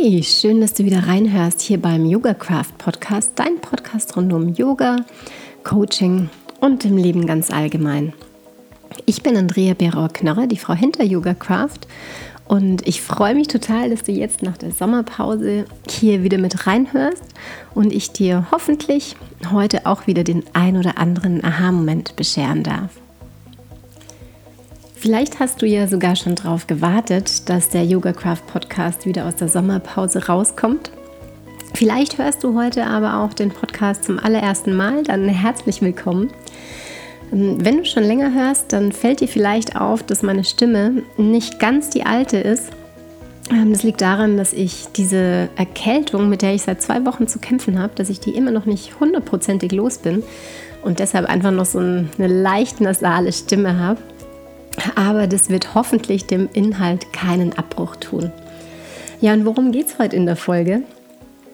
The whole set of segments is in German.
Hey, schön, dass du wieder reinhörst hier beim Yoga Craft Podcast, dein Podcast rund um Yoga, Coaching und im Leben ganz allgemein. Ich bin Andrea Berauer-Knörrer, die Frau hinter Yoga Craft und ich freue mich total, dass du jetzt nach der Sommerpause hier wieder mit reinhörst und ich dir hoffentlich heute auch wieder den ein oder anderen Aha-Moment bescheren darf. Vielleicht hast du ja sogar schon darauf gewartet, dass der Yoga Craft Podcast wieder aus der Sommerpause rauskommt. Vielleicht hörst du heute aber auch den Podcast zum allerersten Mal, dann herzlich willkommen. Ähm, wenn du schon länger hörst, dann fällt dir vielleicht auf, dass meine Stimme nicht ganz die alte ist. Ähm, das liegt daran, dass ich diese Erkältung, mit der ich seit zwei Wochen zu kämpfen habe, dass ich die immer noch nicht hundertprozentig los bin und deshalb einfach noch so eine leicht nasale Stimme habe aber das wird hoffentlich dem Inhalt keinen Abbruch tun. Ja, und worum geht es heute in der Folge?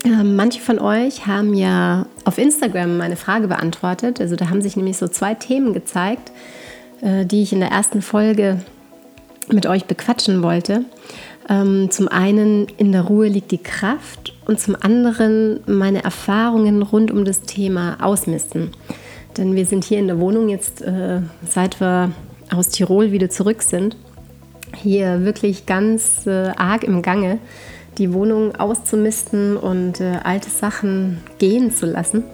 Ähm, manche von euch haben ja auf Instagram meine Frage beantwortet. Also da haben sich nämlich so zwei Themen gezeigt, äh, die ich in der ersten Folge mit euch bequatschen wollte. Ähm, zum einen, in der Ruhe liegt die Kraft und zum anderen meine Erfahrungen rund um das Thema Ausmisten. Denn wir sind hier in der Wohnung jetzt, äh, seit wir aus Tirol wieder zurück sind, hier wirklich ganz äh, arg im Gange, die Wohnung auszumisten und äh, alte Sachen gehen zu lassen.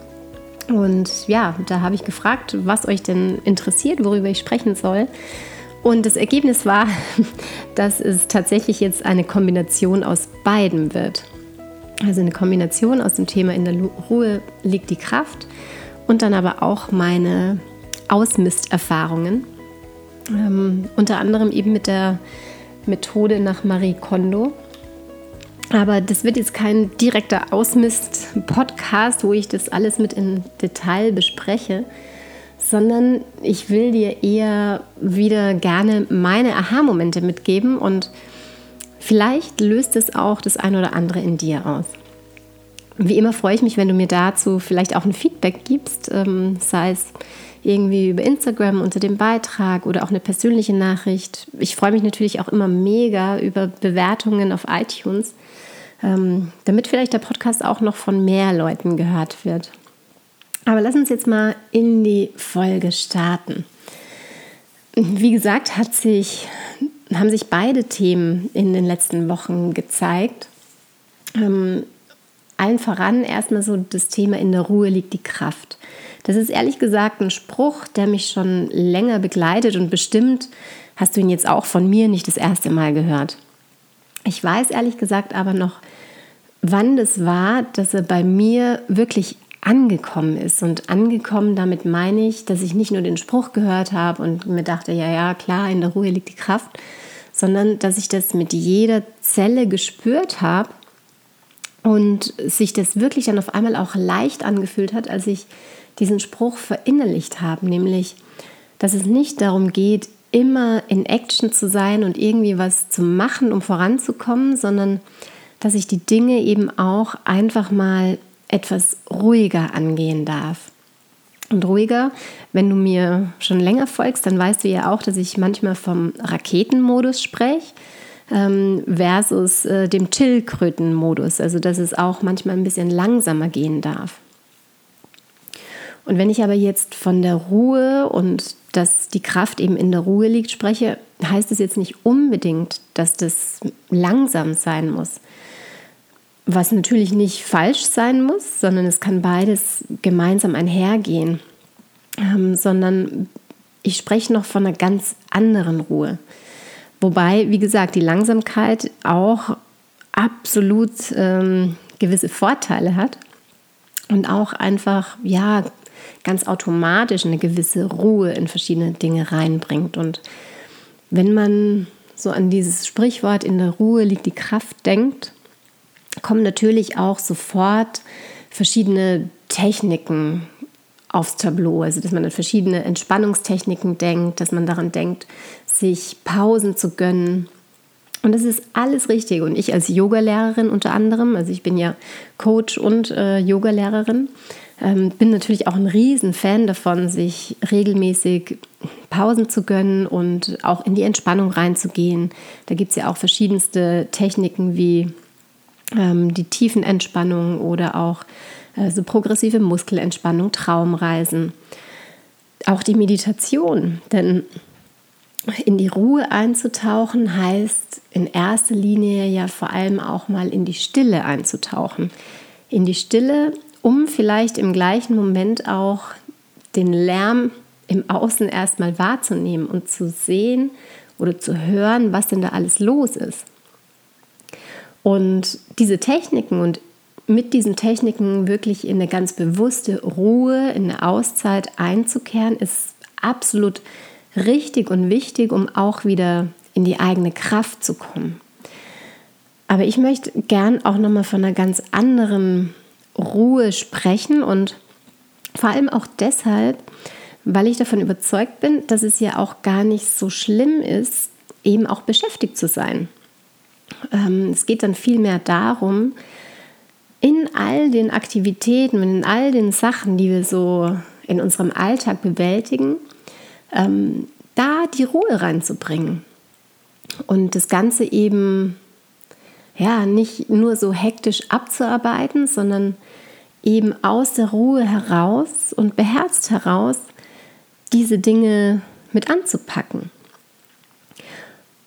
Und ja, da habe ich gefragt, was euch denn interessiert, worüber ich sprechen soll. Und das Ergebnis war, dass es tatsächlich jetzt eine Kombination aus beiden wird. Also eine Kombination aus dem Thema in der Ruhe liegt die Kraft und dann aber auch meine Ausmisterfahrungen ähm, unter anderem eben mit der Methode nach Marie Kondo. Aber das wird jetzt kein direkter Ausmist-Podcast, wo ich das alles mit in Detail bespreche, sondern ich will dir eher wieder gerne meine Aha-Momente mitgeben und vielleicht löst es auch das ein oder andere in dir aus. Wie immer freue ich mich, wenn du mir dazu vielleicht auch ein Feedback gibst, ähm, sei es irgendwie über Instagram unter dem Beitrag oder auch eine persönliche Nachricht. Ich freue mich natürlich auch immer mega über Bewertungen auf iTunes, ähm, damit vielleicht der Podcast auch noch von mehr Leuten gehört wird. Aber lass uns jetzt mal in die Folge starten. Wie gesagt, hat sich, haben sich beide Themen in den letzten Wochen gezeigt. Ähm, allen voran erstmal so das Thema in der Ruhe liegt die Kraft. Das ist ehrlich gesagt ein Spruch, der mich schon länger begleitet und bestimmt hast du ihn jetzt auch von mir nicht das erste Mal gehört. Ich weiß ehrlich gesagt aber noch, wann das war, dass er bei mir wirklich angekommen ist. Und angekommen, damit meine ich, dass ich nicht nur den Spruch gehört habe und mir dachte, ja, ja, klar, in der Ruhe liegt die Kraft, sondern dass ich das mit jeder Zelle gespürt habe und sich das wirklich dann auf einmal auch leicht angefühlt hat, als ich diesen Spruch verinnerlicht habe, nämlich, dass es nicht darum geht, immer in Action zu sein und irgendwie was zu machen, um voranzukommen, sondern dass ich die Dinge eben auch einfach mal etwas ruhiger angehen darf. Und ruhiger, wenn du mir schon länger folgst, dann weißt du ja auch, dass ich manchmal vom Raketenmodus spreche ähm, versus äh, dem Chillkrötenmodus, also dass es auch manchmal ein bisschen langsamer gehen darf. Und wenn ich aber jetzt von der Ruhe und dass die Kraft eben in der Ruhe liegt spreche, heißt es jetzt nicht unbedingt, dass das langsam sein muss. Was natürlich nicht falsch sein muss, sondern es kann beides gemeinsam einhergehen. Ähm, sondern ich spreche noch von einer ganz anderen Ruhe. Wobei, wie gesagt, die Langsamkeit auch absolut ähm, gewisse Vorteile hat und auch einfach, ja, ganz automatisch eine gewisse Ruhe in verschiedene Dinge reinbringt. Und wenn man so an dieses Sprichwort in der Ruhe liegt die Kraft denkt, kommen natürlich auch sofort verschiedene Techniken aufs Tableau. Also, dass man an verschiedene Entspannungstechniken denkt, dass man daran denkt, sich Pausen zu gönnen. Und das ist alles richtig. Und ich als Yogalehrerin unter anderem, also ich bin ja Coach und äh, Yogalehrerin, ähm, bin natürlich auch ein Riesenfan davon, sich regelmäßig Pausen zu gönnen und auch in die Entspannung reinzugehen. Da gibt es ja auch verschiedenste Techniken wie ähm, die Tiefenentspannung oder auch äh, so progressive Muskelentspannung, Traumreisen. Auch die Meditation, denn in die Ruhe einzutauchen heißt in erster Linie ja vor allem auch mal in die Stille einzutauchen. In die Stille, um vielleicht im gleichen Moment auch den Lärm im Außen erstmal wahrzunehmen und zu sehen oder zu hören, was denn da alles los ist. Und diese Techniken und mit diesen Techniken wirklich in eine ganz bewusste Ruhe, in eine Auszeit einzukehren, ist absolut richtig und wichtig, um auch wieder in die eigene Kraft zu kommen. Aber ich möchte gern auch nochmal von einer ganz anderen Ruhe sprechen und vor allem auch deshalb, weil ich davon überzeugt bin, dass es ja auch gar nicht so schlimm ist, eben auch beschäftigt zu sein. Ähm, es geht dann vielmehr darum, in all den Aktivitäten und in all den Sachen, die wir so in unserem Alltag bewältigen, ähm, da die Ruhe reinzubringen. Und das Ganze eben ja nicht nur so hektisch abzuarbeiten, sondern eben aus der Ruhe heraus und beherzt heraus diese Dinge mit anzupacken.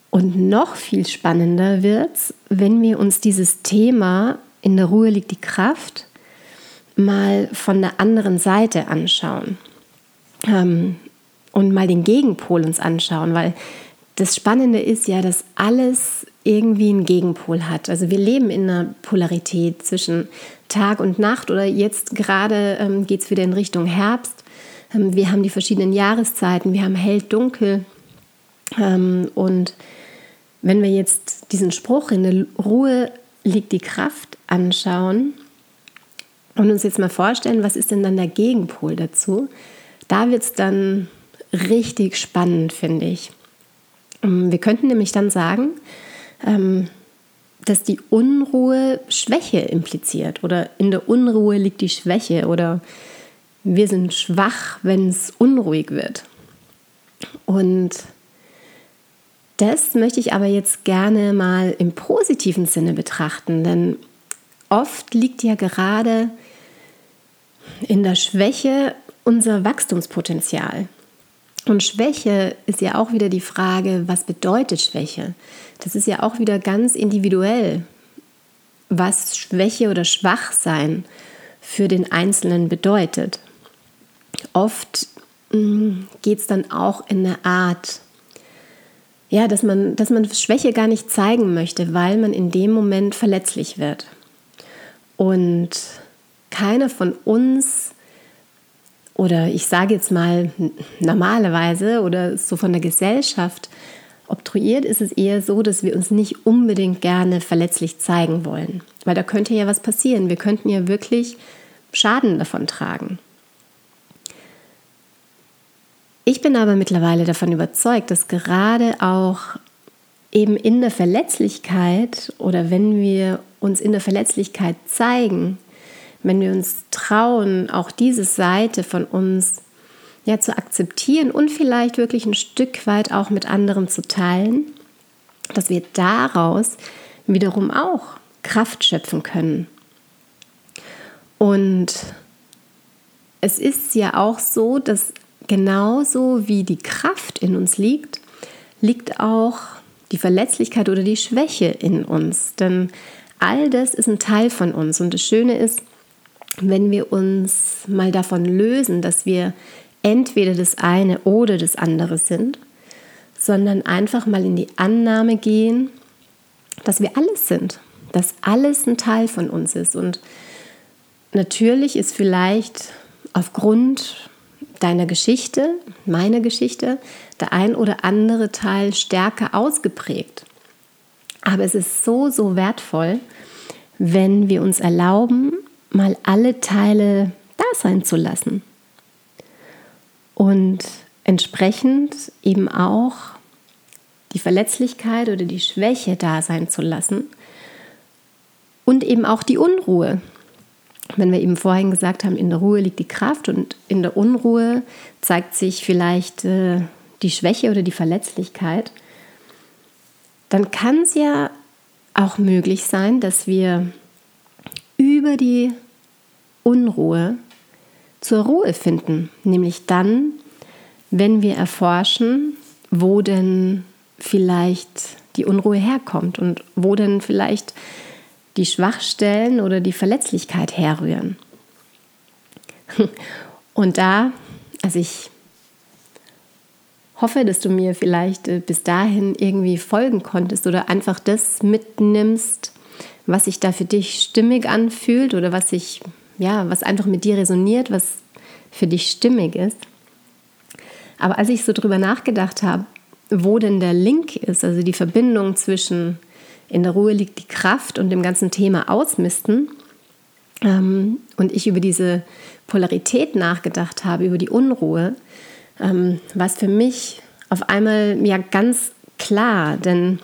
Und noch viel spannender wird es, wenn wir uns dieses Thema in der Ruhe liegt die Kraft mal von der anderen Seite anschauen ähm, und mal den Gegenpol uns anschauen, weil das Spannende ist ja, dass alles irgendwie einen Gegenpol hat. Also wir leben in einer Polarität zwischen Tag und Nacht oder jetzt gerade ähm, geht es wieder in Richtung Herbst. Ähm, wir haben die verschiedenen Jahreszeiten, wir haben hell, dunkel ähm, und wenn wir jetzt diesen Spruch in der Ruhe liegt die Kraft anschauen und uns jetzt mal vorstellen, was ist denn dann der Gegenpol dazu, da wird es dann richtig spannend, finde ich. Ähm, wir könnten nämlich dann sagen, ähm, dass die Unruhe Schwäche impliziert oder in der Unruhe liegt die Schwäche oder wir sind schwach, wenn es unruhig wird. Und das möchte ich aber jetzt gerne mal im positiven Sinne betrachten, denn oft liegt ja gerade in der Schwäche unser Wachstumspotenzial. Und Schwäche ist ja auch wieder die Frage, was bedeutet Schwäche? Das ist ja auch wieder ganz individuell, was Schwäche oder Schwachsein für den Einzelnen bedeutet. Oft mm, geht es dann auch in eine Art ja, dass man, dass man Schwäche gar nicht zeigen möchte, weil man in dem Moment verletzlich wird. Und keiner von uns, oder ich sage jetzt mal normalerweise oder so von der Gesellschaft, obtruiert ist es eher so, dass wir uns nicht unbedingt gerne verletzlich zeigen wollen. Weil da könnte ja was passieren. Wir könnten ja wirklich Schaden davon tragen. Ich bin aber mittlerweile davon überzeugt, dass gerade auch eben in der Verletzlichkeit oder wenn wir uns in der Verletzlichkeit zeigen, wenn wir uns trauen, auch diese Seite von uns ja zu akzeptieren und vielleicht wirklich ein Stück weit auch mit anderen zu teilen, dass wir daraus wiederum auch Kraft schöpfen können. Und es ist ja auch so, dass genauso wie die Kraft in uns liegt, liegt auch die Verletzlichkeit oder die Schwäche in uns. Denn all das ist ein Teil von uns. Und das Schöne ist, wenn wir uns mal davon lösen, dass wir entweder das eine oder das andere sind, sondern einfach mal in die Annahme gehen, dass wir alles sind, dass alles ein Teil von uns ist. Und natürlich ist vielleicht aufgrund deiner Geschichte, meiner Geschichte, der ein oder andere Teil stärker ausgeprägt. Aber es ist so, so wertvoll, wenn wir uns erlauben, mal alle Teile da sein zu lassen. Und entsprechend eben auch die Verletzlichkeit oder die Schwäche da sein zu lassen und eben auch die Unruhe, wenn wir eben vorhin gesagt haben, in der Ruhe liegt die Kraft und in der Unruhe zeigt sich vielleicht äh, die Schwäche oder die Verletzlichkeit, dann kann es ja auch möglich sein, dass wir über die Unruhe zur Ruhe finden, nämlich dann, wenn wir erforschen, wo denn vielleicht die Unruhe herkommt und wo denn vielleicht die Schwachstellen oder die Verletzlichkeit herrühren. Und da, also ich hoffe, dass du mir vielleicht äh, bis dahin irgendwie folgen konntest oder einfach das mitnimmst, was sich da für dich stimmig anfühlt oder was sich, ja, was einfach mit dir resoniert, was für dich stimmig ist. Aber als ich so drüber nachgedacht habe, wo denn der Link ist, also die Verbindung zwischen in der Ruhe liegt die Kraft und dem ganzen Thema Ausmisten, ähm, und ich über diese Polarität nachgedacht habe, über die Unruhe, ähm, war es für mich auf einmal ja ganz klar, denn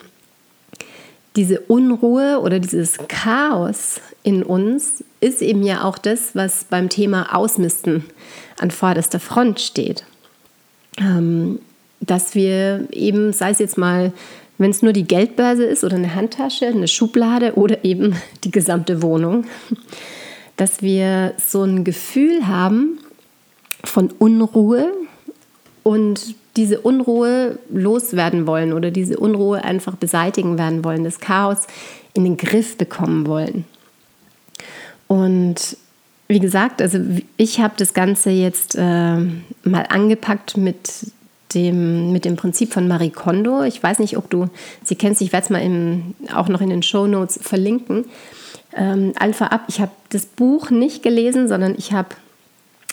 diese Unruhe oder dieses Chaos in uns ist eben ja auch das, was beim Thema Ausmisten an vorderster Front steht. Ähm, dass wir eben, sei es jetzt mal, wenn es nur die Geldbörse ist oder eine Handtasche, eine Schublade oder eben die gesamte Wohnung, dass wir so ein Gefühl haben von Unruhe und diese Unruhe loswerden wollen oder diese Unruhe einfach beseitigen werden wollen, das Chaos in den Griff bekommen wollen. Und wie gesagt, also ich habe das Ganze jetzt äh, mal angepackt mit dem, mit dem Prinzip von Marie Kondo. Ich weiß nicht, ob du sie kennst, ich werde es mal im, auch noch in den Show Notes verlinken. Ähm, Alpha Up, ich habe das Buch nicht gelesen, sondern ich habe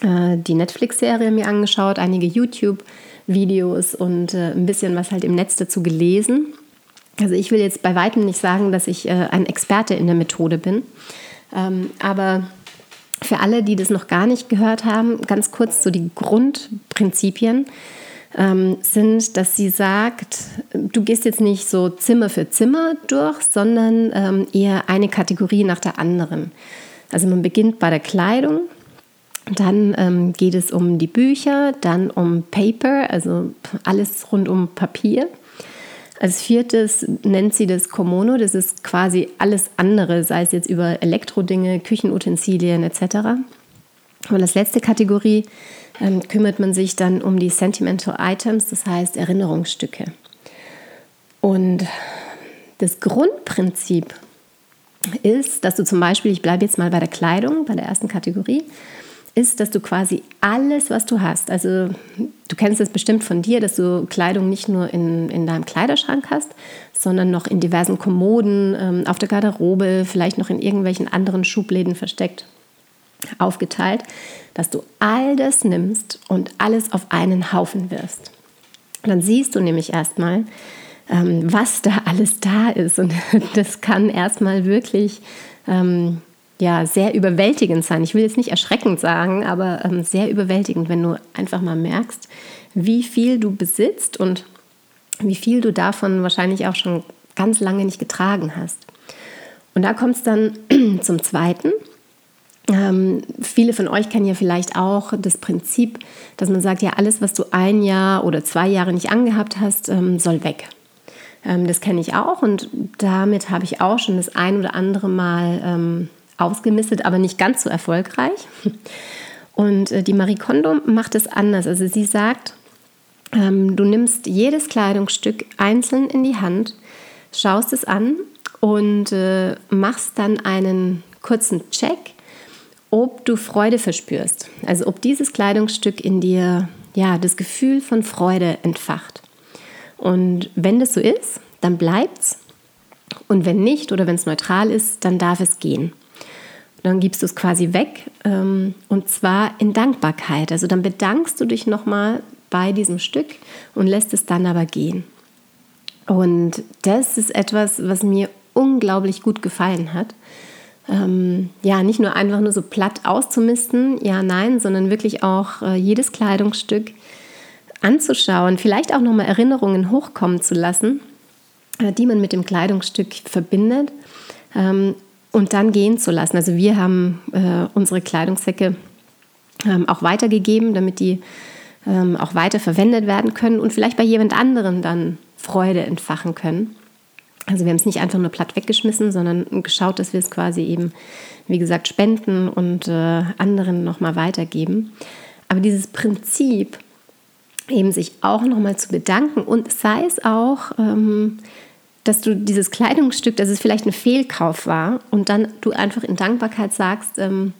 äh, die Netflix-Serie mir angeschaut, einige YouTube-Videos und äh, ein bisschen was halt im Netz dazu gelesen. Also ich will jetzt bei weitem nicht sagen, dass ich äh, ein Experte in der Methode bin, ähm, aber für alle, die das noch gar nicht gehört haben, ganz kurz so die Grundprinzipien ähm, sind, dass sie sagt, du gehst jetzt nicht so Zimmer für Zimmer durch, sondern ähm, eher eine Kategorie nach der anderen. Also man beginnt bei der Kleidung, dann ähm, geht es um die Bücher, dann um Paper, also alles rund um Papier. Als viertes nennt sie das Komono, das ist quasi alles andere, sei es jetzt über Elektrodinge, Küchenutensilien etc. Und als letzte Kategorie ähm, kümmert man sich dann um die Sentimental Items, das heißt Erinnerungsstücke. Und das Grundprinzip ist, dass du zum Beispiel, ich bleibe jetzt mal bei der Kleidung, bei der ersten Kategorie, ist, dass du quasi alles, was du hast, also du kennst es bestimmt von dir, dass du Kleidung nicht nur in, in deinem Kleiderschrank hast, sondern noch in diversen Kommoden, ähm, auf der Garderobe, vielleicht noch in irgendwelchen anderen Schubläden versteckt aufgeteilt, dass du all das nimmst und alles auf einen Haufen wirfst. Und dann siehst du nämlich erstmal, ähm, was da alles da ist. Und das kann erstmal wirklich ähm, ja, sehr überwältigend sein. Ich will jetzt nicht erschreckend sagen, aber ähm, sehr überwältigend, wenn du einfach mal merkst, wie viel du besitzt und wie viel du davon wahrscheinlich auch schon ganz lange nicht getragen hast. Und da kommt es dann zum Zweiten. Ähm, viele von euch kennen ja vielleicht auch das Prinzip, dass man sagt, ja, alles, was du ein Jahr oder zwei Jahre nicht angehabt hast, ähm, soll weg. Ähm, das kenne ich auch und damit habe ich auch schon das ein oder andere Mal ähm, ausgemistet, aber nicht ganz so erfolgreich. Und äh, die Marie Kondo macht es anders. Also sie sagt, ähm, du nimmst jedes Kleidungsstück einzeln in die Hand, schaust es an und äh, machst dann einen kurzen Check ob du Freude verspürst. Also ob dieses Kleidungsstück in dir ja das Gefühl von Freude entfacht. Und wenn das so ist, dann bleibt's. Und wenn nicht oder wenn es neutral ist, dann darf es gehen. Dann gibst du es quasi weg ähm, und zwar in Dankbarkeit. Also dann bedankst du dich nochmal bei diesem Stück und lässt es dann aber gehen. Und das ist etwas, was mir unglaublich gut gefallen hat ähm, ja, nicht nur einfach nur so platt auszumisten, ja, nein, sondern wirklich auch äh, jedes Kleidungsstück anzuschauen, vielleicht auch nochmal Erinnerungen hochkommen zu lassen, äh, die man mit dem Kleidungsstück verbindet ähm, und dann gehen zu lassen. Also wir haben äh, unsere Kleidungssäcke ähm, auch weitergegeben, damit die ähm, auch weiter verwendet werden können und vielleicht bei jemand anderem dann Freude entfachen können. Also wir haben es nicht einfach nur platt weggeschmissen, sondern geschaut, dass wir es quasi eben, wie gesagt, spenden und äh, anderen nochmal weitergeben. Aber dieses Prinzip, eben sich auch nochmal zu bedanken und sei es auch, ähm, dass du dieses Kleidungsstück, dass es vielleicht ein Fehlkauf war und dann du einfach in Dankbarkeit sagst, ähm,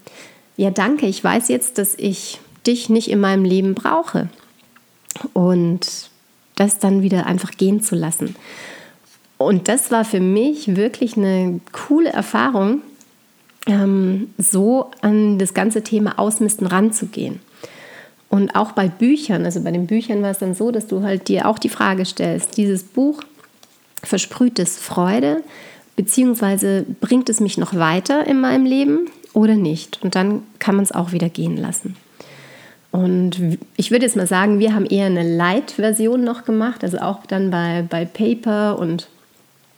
ja danke, ich weiß jetzt, dass ich dich nicht in meinem Leben brauche und das dann wieder einfach gehen zu lassen. Und das war für mich wirklich eine coole Erfahrung, ähm, so an das ganze Thema Ausmisten ranzugehen. Und auch bei Büchern, also bei den Büchern war es dann so, dass du halt dir auch die Frage stellst, dieses Buch versprüht es Freude, beziehungsweise bringt es mich noch weiter in meinem Leben oder nicht? Und dann kann man es auch wieder gehen lassen. Und ich würde jetzt mal sagen, wir haben eher eine Light-Version noch gemacht, also auch dann bei, bei Paper und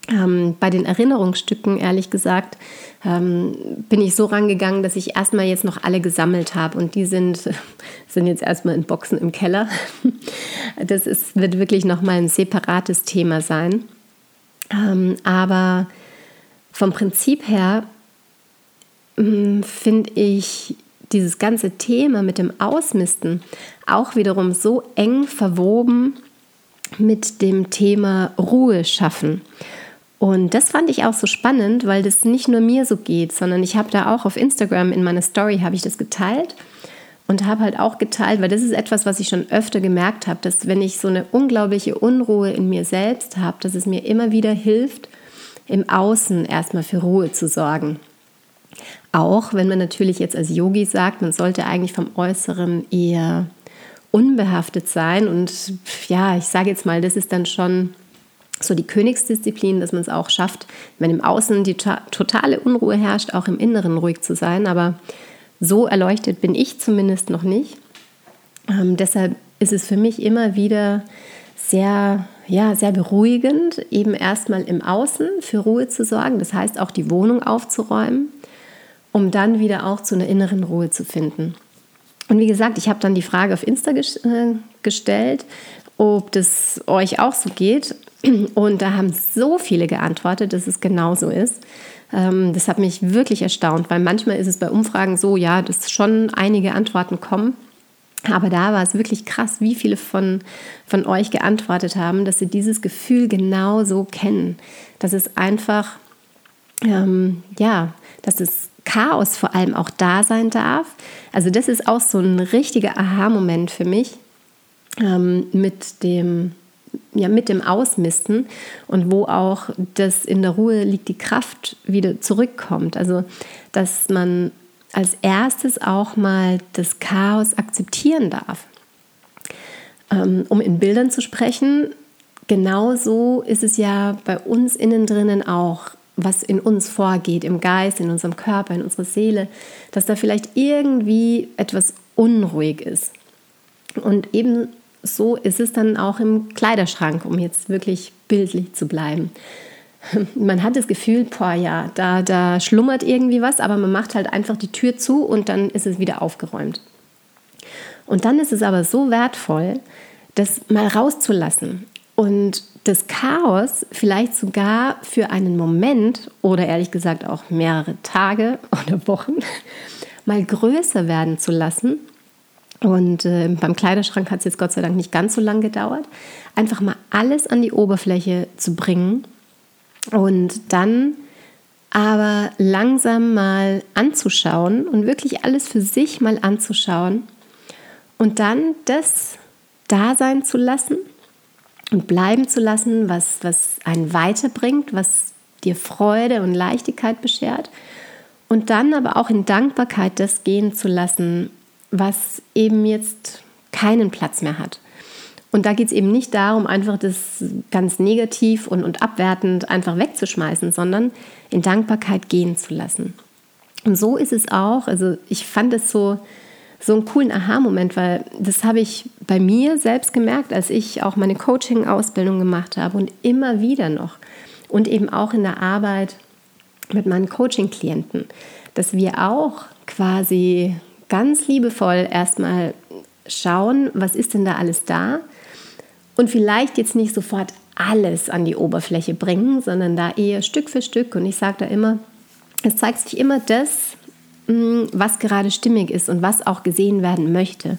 ähm, bei den Erinnerungsstücken, ehrlich gesagt, ähm, bin ich so rangegangen, dass ich erstmal jetzt noch alle gesammelt habe. Und die sind, sind jetzt erstmal in Boxen im Keller. Das ist, wird wirklich nochmal ein separates Thema sein. Ähm, aber vom Prinzip her hm, finde ich dieses ganze Thema mit dem Ausmisten auch wiederum so eng verwoben mit dem Thema Ruhe schaffen. Und das fand ich auch so spannend, weil das nicht nur mir so geht, sondern ich habe da auch auf Instagram in meiner Story habe ich das geteilt und habe halt auch geteilt, weil das ist etwas, was ich schon öfter gemerkt habe, dass wenn ich so eine unglaubliche Unruhe in mir selbst habe, dass es mir immer wieder hilft, im Außen erstmal für Ruhe zu sorgen. Auch wenn man natürlich jetzt als Yogi sagt, man sollte eigentlich vom Äußeren eher unbehaftet sein und ja, ich sage jetzt mal, das ist dann schon so die Königsdisziplin, dass man es auch schafft, wenn im Außen die totale Unruhe herrscht, auch im Inneren ruhig zu sein. Aber so erleuchtet bin ich zumindest noch nicht. Ähm, deshalb ist es für mich immer wieder sehr, ja, sehr beruhigend, eben erstmal im Außen für Ruhe zu sorgen. Das heißt auch die Wohnung aufzuräumen, um dann wieder auch zu einer inneren Ruhe zu finden. Und wie gesagt, ich habe dann die Frage auf Insta äh, gestellt, ob das euch auch so geht. Und da haben so viele geantwortet, dass es genauso ist. Ähm, das hat mich wirklich erstaunt, weil manchmal ist es bei Umfragen so, ja, dass schon einige Antworten kommen. Aber da war es wirklich krass, wie viele von, von euch geantwortet haben, dass sie dieses Gefühl genauso kennen. Dass es einfach, ähm, ja, dass das Chaos vor allem auch da sein darf. Also das ist auch so ein richtiger Aha-Moment für mich ähm, mit dem ja, mit dem Ausmisten und wo auch das in der Ruhe liegt, die Kraft wieder zurückkommt. Also, dass man als erstes auch mal das Chaos akzeptieren darf. Ähm, um in Bildern zu sprechen, genauso ist es ja bei uns innen drinnen auch, was in uns vorgeht, im Geist, in unserem Körper, in unserer Seele, dass da vielleicht irgendwie etwas unruhig ist. Und eben so ist es dann auch im Kleiderschrank, um jetzt wirklich bildlich zu bleiben. Man hat das Gefühl, boah, ja, da, da schlummert irgendwie was, aber man macht halt einfach die Tür zu und dann ist es wieder aufgeräumt. Und dann ist es aber so wertvoll, das mal rauszulassen und das Chaos vielleicht sogar für einen Moment oder ehrlich gesagt auch mehrere Tage oder Wochen mal größer werden zu lassen und äh, beim Kleiderschrank hat es jetzt Gott sei Dank nicht ganz so lange gedauert. Einfach mal alles an die Oberfläche zu bringen und dann aber langsam mal anzuschauen und wirklich alles für sich mal anzuschauen und dann das da sein zu lassen und bleiben zu lassen, was, was einen weiterbringt, was dir Freude und Leichtigkeit beschert und dann aber auch in Dankbarkeit das gehen zu lassen, was eben jetzt keinen Platz mehr hat. Und da geht es eben nicht darum, einfach das ganz negativ und, und abwertend einfach wegzuschmeißen, sondern in Dankbarkeit gehen zu lassen. Und so ist es auch. Also ich fand es so, so einen coolen Aha-Moment, weil das habe ich bei mir selbst gemerkt, als ich auch meine Coaching-Ausbildung gemacht habe und immer wieder noch. Und eben auch in der Arbeit mit meinen Coaching-Klienten, dass wir auch quasi ganz liebevoll erstmal schauen, was ist denn da alles da und vielleicht jetzt nicht sofort alles an die Oberfläche bringen, sondern da eher Stück für Stück. Und ich sage da immer, es zeigt sich immer das, mm, was gerade stimmig ist und was auch gesehen werden möchte.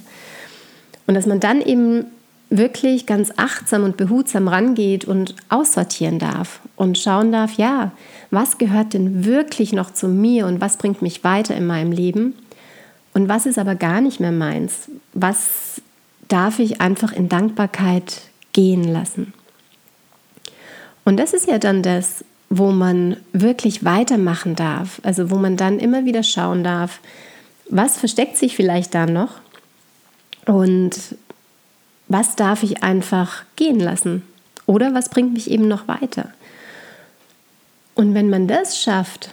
Und dass man dann eben wirklich ganz achtsam und behutsam rangeht und aussortieren darf und schauen darf, ja, was gehört denn wirklich noch zu mir und was bringt mich weiter in meinem Leben und was ist aber gar nicht mehr meins, was darf ich einfach in Dankbarkeit gehen lassen. Und das ist ja dann das, wo man wirklich weitermachen darf, also wo man dann immer wieder schauen darf, was versteckt sich vielleicht da noch und was darf ich einfach gehen lassen oder was bringt mich eben noch weiter. Und wenn man das schafft,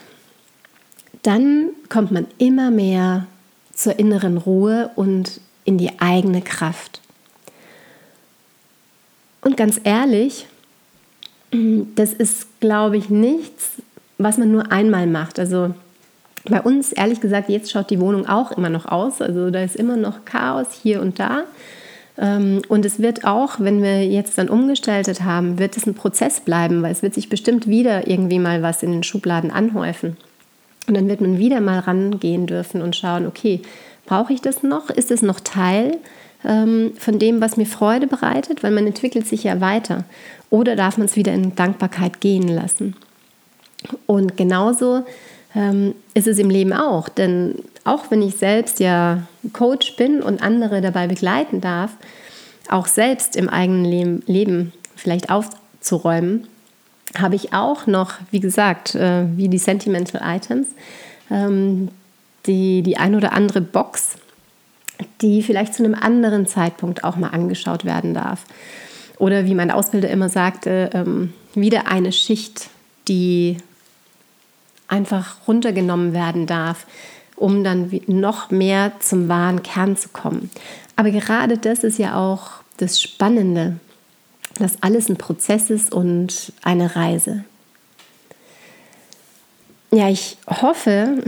dann kommt man immer mehr zur inneren Ruhe und in die eigene Kraft. Und ganz ehrlich, das ist, glaube ich, nichts, was man nur einmal macht. Also bei uns, ehrlich gesagt, jetzt schaut die Wohnung auch immer noch aus. Also da ist immer noch Chaos hier und da. Ähm, und es wird auch, wenn wir jetzt dann umgestaltet haben, wird es ein Prozess bleiben, weil es wird sich bestimmt wieder irgendwie mal was in den Schubladen anhäufen. Und dann wird man wieder mal rangehen dürfen und schauen, okay, brauche ich das noch? Ist es noch Teil ähm, von dem, was mir Freude bereitet? Weil man entwickelt sich ja weiter. Oder darf man es wieder in Dankbarkeit gehen lassen? Und genauso ähm, ist es im Leben auch. Denn auch wenn ich selbst ja Coach bin und andere dabei begleiten darf, auch selbst im eigenen Leben, Leben vielleicht aufzuräumen, habe ich auch noch, wie gesagt, äh, wie die Sentimental Items, ähm, die, die ein oder andere Box, die vielleicht zu einem anderen Zeitpunkt auch mal angeschaut werden darf. Oder wie mein Ausbilder immer sagte, ähm, wieder eine Schicht, die einfach runtergenommen werden darf, um dann noch mehr zum wahren Kern zu kommen. Aber gerade das ist ja auch das Spannende, dass alles ein Prozess ist und eine Reise. Ja, ich hoffe,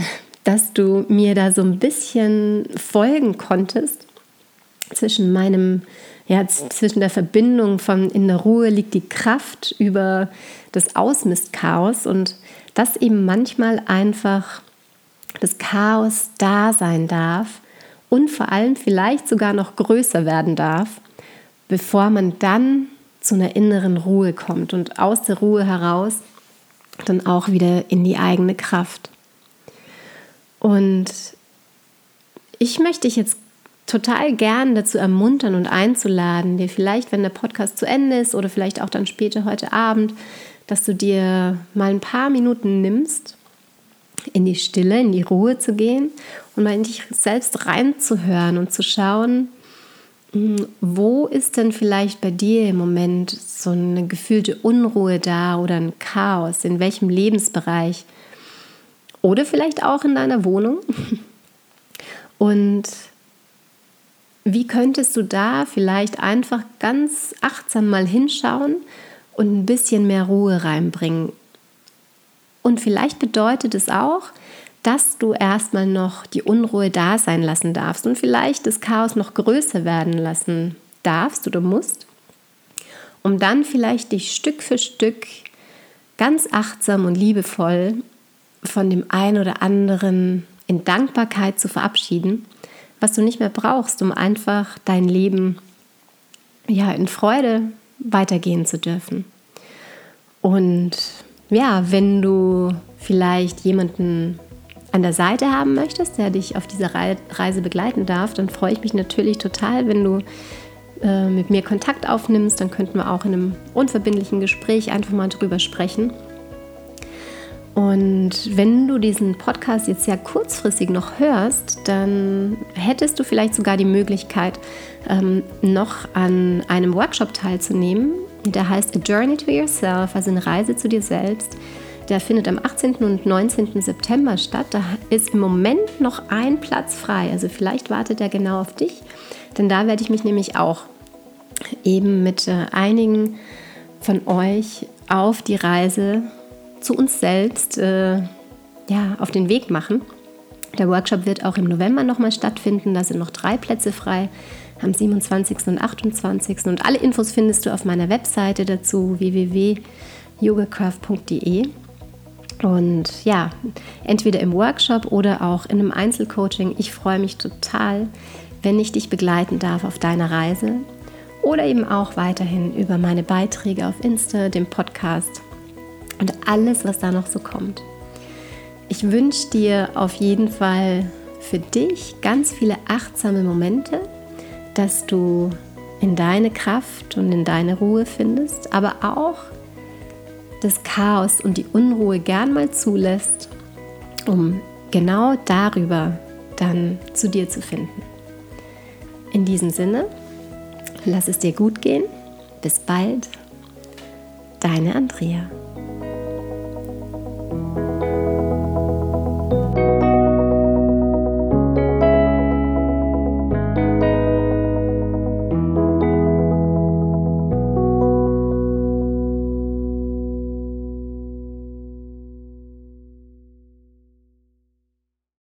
dass du mir da so ein bisschen folgen konntest zwischen meinem ja, zwischen der Verbindung von in der Ruhe liegt die Kraft über das Ausmistchaos und dass eben manchmal einfach das Chaos da sein darf und vor allem vielleicht sogar noch größer werden darf, bevor man dann zu einer inneren Ruhe kommt und aus der Ruhe heraus dann auch wieder in die eigene Kraft. Und ich möchte dich jetzt total gern dazu ermuntern und einzuladen, dir vielleicht, wenn der Podcast zu Ende ist oder vielleicht auch dann später heute Abend, dass du dir mal ein paar Minuten nimmst, in die Stille, in die Ruhe zu gehen und mal in dich selbst reinzuhören und zu schauen, wo ist denn vielleicht bei dir im Moment so eine gefühlte Unruhe da oder ein Chaos? In welchem Lebensbereich? Oder vielleicht auch in deiner Wohnung? Und wie könntest du da vielleicht einfach ganz achtsam mal hinschauen und ein bisschen mehr Ruhe reinbringen? Und vielleicht bedeutet es auch, dass du erstmal noch die Unruhe da sein lassen darfst und vielleicht das Chaos noch größer werden lassen darfst oder musst, um dann vielleicht dich Stück für Stück ganz achtsam und liebevoll von dem einen oder anderen in Dankbarkeit zu verabschieden was du nicht mehr brauchst, um einfach dein Leben ja, in Freude weitergehen zu dürfen. Und ja, wenn du vielleicht jemanden an der Seite haben möchtest, der dich auf dieser Reise begleiten darf, dann freue ich mich natürlich total, wenn du äh, mit mir Kontakt aufnimmst. Dann könnten wir auch in einem unverbindlichen Gespräch einfach mal drüber sprechen. Und wenn du diesen Podcast jetzt sehr kurzfristig noch hörst, dann hättest du vielleicht sogar die Möglichkeit, ähm, noch an einem Workshop teilzunehmen. Der heißt A Journey to Yourself, also eine Reise zu dir selbst. Der findet am 18. und 19. September statt. Da ist im Moment noch ein Platz frei. Also vielleicht wartet er genau auf dich. Denn da werde ich mich nämlich auch eben mit äh, einigen von euch auf die Reise zu uns selbst äh, ja, auf den Weg machen. Der Workshop wird auch im November nochmal stattfinden. Da sind noch drei Plätze frei. am 27. und 28. Und alle Infos findest du auf meiner Webseite dazu www.yogacraft.de. Und ja, entweder im Workshop oder auch in einem Einzelcoaching. Ich freue mich total, wenn ich dich begleiten darf auf deiner Reise oder eben auch weiterhin über meine Beiträge auf Insta, dem Podcast und alles, was da noch so kommt. Ich wünsche dir auf jeden Fall für dich ganz viele achtsame Momente, dass du in deine Kraft und in deine Ruhe findest, aber auch das Chaos und die Unruhe gern mal zulässt, um genau darüber dann zu dir zu finden. In diesem Sinne, lass es dir gut gehen. Bis bald, deine Andrea.